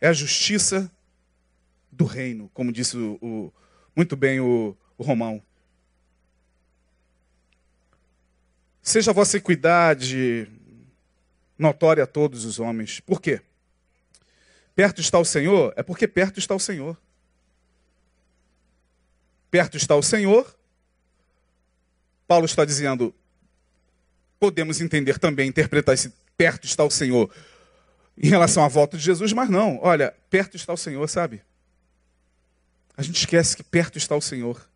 é a justiça do reino, como disse o, o, muito bem o, o Romão. Seja a vossa equidade notória a todos os homens. Por quê? Perto está o Senhor? É porque perto está o Senhor. Perto está o Senhor. Paulo está dizendo, podemos entender também, interpretar esse perto está o Senhor em relação à volta de Jesus, mas não. Olha, perto está o Senhor, sabe? A gente esquece que perto está o Senhor.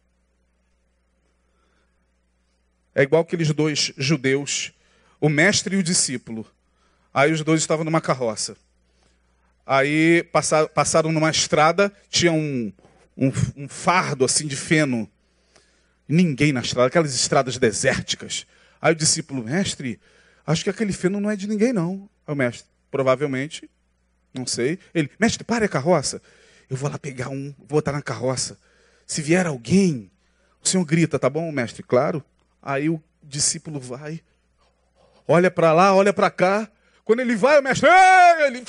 É igual aqueles dois judeus, o mestre e o discípulo. Aí os dois estavam numa carroça. Aí passaram, numa estrada, tinha um, um, um fardo assim de feno. Ninguém na estrada, aquelas estradas desérticas. Aí o discípulo, mestre, acho que aquele feno não é de ninguém, não. Aí o mestre, provavelmente, não sei. Ele, mestre, pare a carroça. Eu vou lá pegar um, vou botar na carroça. Se vier alguém, o senhor grita, tá bom, mestre? Claro. Aí o discípulo vai, olha para lá, olha para cá. Quando ele vai, o mestre, ele aí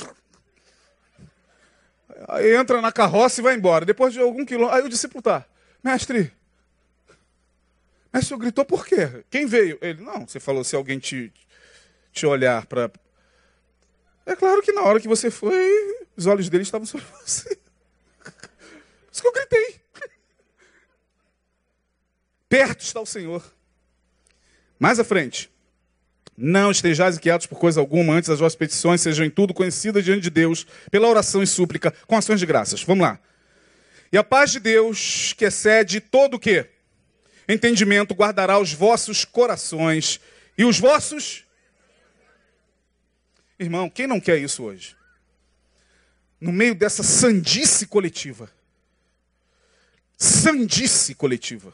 entra na carroça e vai embora. Depois de algum quilômetro, aí o discípulo tá, mestre, mestre, senhor gritou por quê? Quem veio? Ele, não, você falou se alguém te, te olhar para... É claro que na hora que você foi, os olhos dele estavam sobre você. Isso que eu gritei. Perto está o Senhor. Mais à frente. Não estejais inquietos por coisa alguma, antes as vossas petições sejam em tudo conhecidas diante de Deus, pela oração e súplica, com ações de graças. Vamos lá. E a paz de Deus, que excede todo o quê? Entendimento, guardará os vossos corações e os vossos. Irmão, quem não quer isso hoje? No meio dessa sandice coletiva. Sandice coletiva.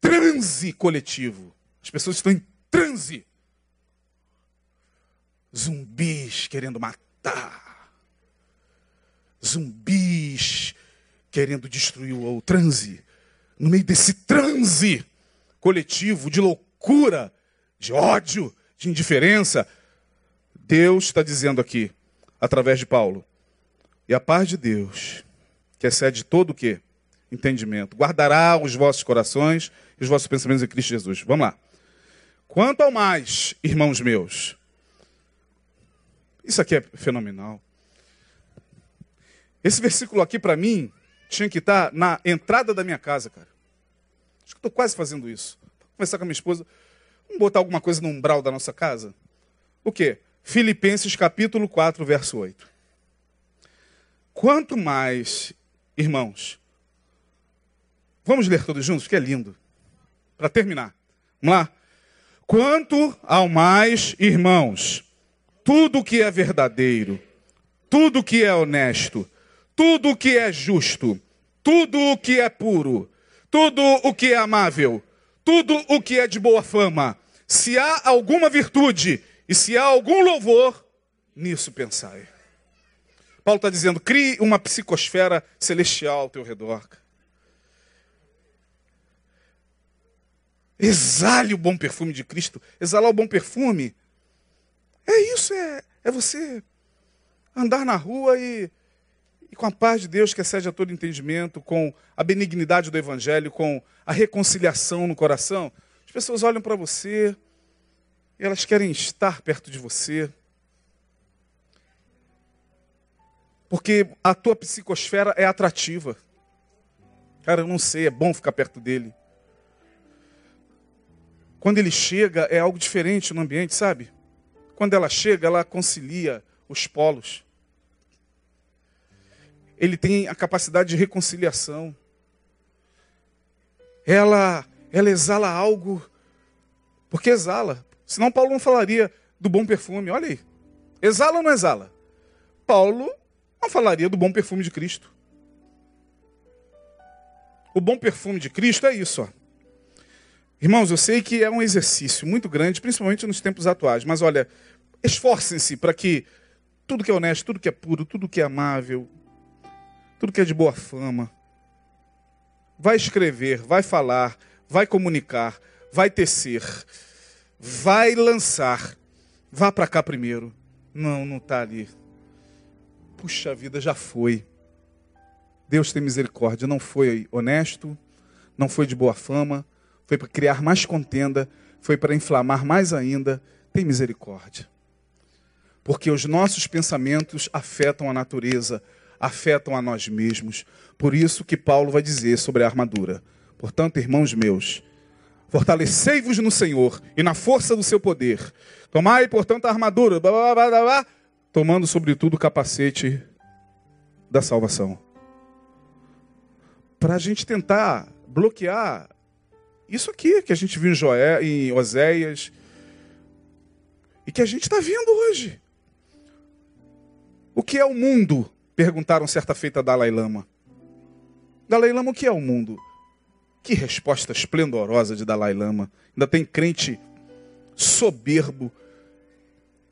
Transe coletivo as pessoas estão em transe. Zumbis querendo matar. Zumbis querendo destruir o transe. No meio desse transe coletivo de loucura, de ódio, de indiferença, Deus está dizendo aqui, através de Paulo, e a paz de Deus, que excede todo o que? Entendimento, guardará os vossos corações e os vossos pensamentos em Cristo Jesus. Vamos lá. Quanto ao mais, irmãos meus, isso aqui é fenomenal. Esse versículo aqui, para mim, tinha que estar tá na entrada da minha casa, cara. Acho que estou quase fazendo isso. Vou conversar com a minha esposa. Vamos botar alguma coisa no umbral da nossa casa? O quê? Filipenses capítulo 4, verso 8. Quanto mais, irmãos, vamos ler todos juntos, que é lindo. Para terminar. Vamos lá? Quanto ao mais, irmãos, tudo que é verdadeiro, tudo que é honesto, tudo que é justo, tudo o que é puro, tudo o que é amável, tudo o que é de boa fama, se há alguma virtude e se há algum louvor, nisso pensai. Paulo está dizendo: crie uma psicosfera celestial ao teu redor. Exale o bom perfume de Cristo. Exalar o bom perfume. É isso, é, é você andar na rua e, e com a paz de Deus que excede a todo entendimento, com a benignidade do Evangelho, com a reconciliação no coração. As pessoas olham para você, e elas querem estar perto de você. Porque a tua psicosfera é atrativa. Cara, eu não sei, é bom ficar perto dele. Quando ele chega, é algo diferente no ambiente, sabe? Quando ela chega, ela concilia os polos. Ele tem a capacidade de reconciliação. Ela, ela exala algo, porque exala. Senão Paulo não falaria do bom perfume. Olha aí. Exala ou não exala? Paulo não falaria do bom perfume de Cristo. O bom perfume de Cristo é isso, ó. Irmãos, eu sei que é um exercício muito grande, principalmente nos tempos atuais, mas olha, esforcem-se para que tudo que é honesto, tudo que é puro, tudo que é amável, tudo que é de boa fama, vai escrever, vai falar, vai comunicar, vai tecer, vai lançar. Vá para cá primeiro. Não, não está ali. puxa vida, já foi. Deus tem misericórdia. Não foi honesto, não foi de boa fama, foi para criar mais contenda, foi para inflamar mais ainda. Tem misericórdia. Porque os nossos pensamentos afetam a natureza, afetam a nós mesmos. Por isso que Paulo vai dizer sobre a armadura. Portanto, irmãos meus, fortalecei-vos no Senhor e na força do seu poder. Tomai, portanto, a armadura, blá, blá, blá, blá, tomando sobretudo o capacete da salvação. Para a gente tentar bloquear isso aqui que a gente viu em, Joé, em Oséias e que a gente está vendo hoje. O que é o mundo? Perguntaram certa feita a Dalai Lama. Dalai Lama, o que é o mundo? Que resposta esplendorosa de Dalai Lama. Ainda tem crente soberbo,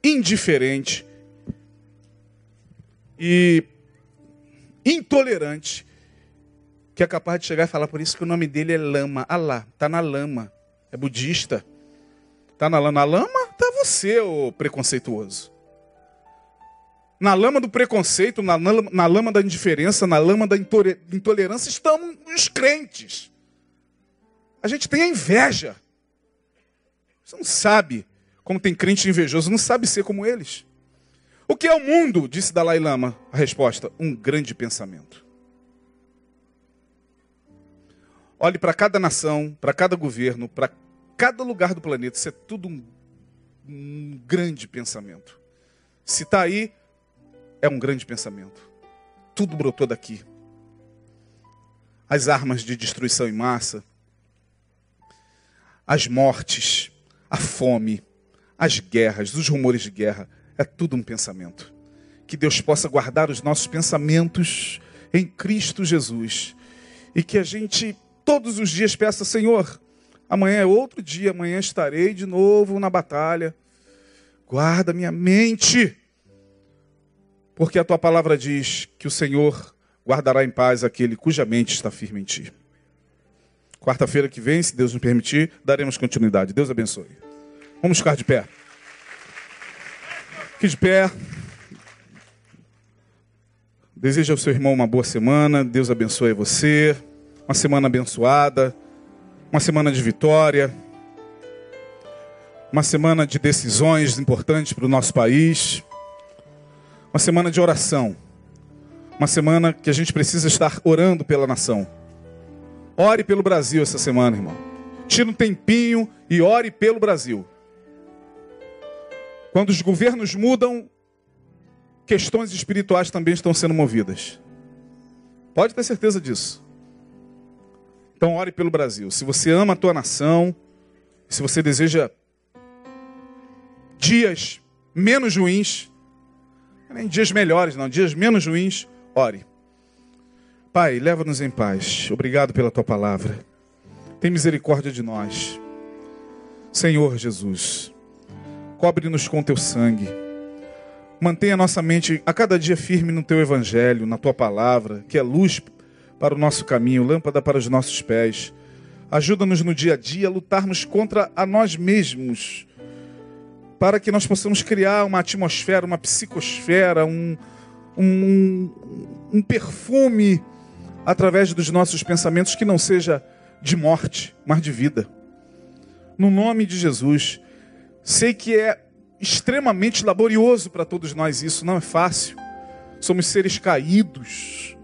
indiferente e intolerante que é capaz de chegar e falar por isso que o nome dele é Lama. Ah lá, tá na lama. É budista. Tá na lama. Na lama tá você, ô preconceituoso. Na lama do preconceito, na lama, na lama da indiferença, na lama da intolerância estão os crentes. A gente tem a inveja. Você não sabe como tem crente invejoso, não sabe ser como eles. O que é o mundo? Disse Dalai Lama. A resposta: um grande pensamento. Olhe para cada nação, para cada governo, para cada lugar do planeta. Isso é tudo um, um grande pensamento. Se está aí, é um grande pensamento. Tudo brotou daqui. As armas de destruição em massa, as mortes, a fome, as guerras, os rumores de guerra, é tudo um pensamento. Que Deus possa guardar os nossos pensamentos em Cristo Jesus e que a gente todos os dias peça, Senhor, amanhã é outro dia, amanhã estarei de novo na batalha. Guarda minha mente porque a tua palavra diz que o Senhor guardará em paz aquele cuja mente está firme em ti. Quarta-feira que vem, se Deus nos permitir, daremos continuidade. Deus abençoe. Vamos ficar de pé. Fique de pé. Desejo ao seu irmão uma boa semana. Deus abençoe você. Uma semana abençoada. Uma semana de vitória. Uma semana de decisões importantes para o nosso país. Uma semana de oração. Uma semana que a gente precisa estar orando pela nação. Ore pelo Brasil essa semana, irmão. Tire um tempinho e ore pelo Brasil. Quando os governos mudam, questões espirituais também estão sendo movidas. Pode ter certeza disso. Então ore pelo Brasil. Se você ama a tua nação, se você deseja dias menos ruins, nem dias melhores, não, dias menos ruins, ore. Pai, leva-nos em paz. Obrigado pela tua palavra. Tem misericórdia de nós. Senhor Jesus, cobre-nos com teu sangue. Mantenha nossa mente a cada dia firme no teu evangelho, na tua palavra, que é luz para o nosso caminho, lâmpada para os nossos pés. Ajuda-nos no dia a dia a lutarmos contra a nós mesmos para que nós possamos criar uma atmosfera, uma psicosfera, um, um, um perfume através dos nossos pensamentos que não seja de morte, mas de vida. No nome de Jesus. Sei que é extremamente laborioso para todos nós isso, não é fácil. Somos seres caídos,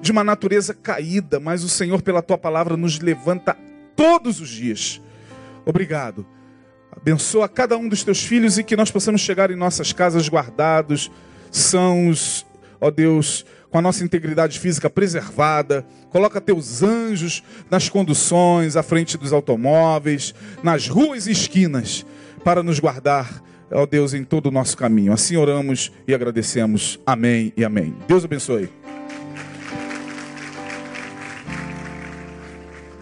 de uma natureza caída, mas o Senhor, pela tua palavra, nos levanta todos os dias. Obrigado Abençoa cada um dos teus filhos e que nós possamos chegar em nossas casas guardados, sãos, ó Deus, com a nossa integridade física preservada. Coloca teus anjos nas conduções, à frente dos automóveis, nas ruas e esquinas, para nos guardar, ó Deus, em todo o nosso caminho. Assim oramos e agradecemos. Amém e amém. Deus abençoe.